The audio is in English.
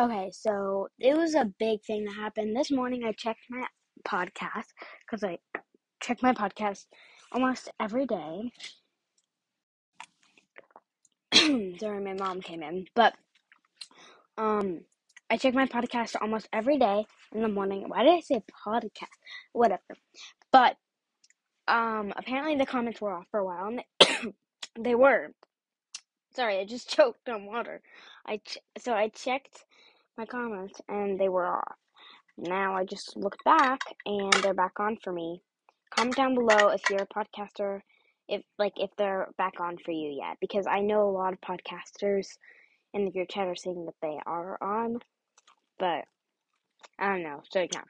Okay, so it was a big thing that happened this morning. I checked my podcast because I check my podcast almost every day. Sorry, my mom came in, but um, I check my podcast almost every day in the morning. Why did I say podcast? Whatever. But um, apparently the comments were off for a while, and they, they were. Sorry, I just choked on water. I ch- so I checked my comments and they were off. Now I just looked back and they're back on for me. Comment down below if you're a podcaster, if like if they're back on for you yet, because I know a lot of podcasters in the group chat are saying that they are on, but I don't know. So yeah.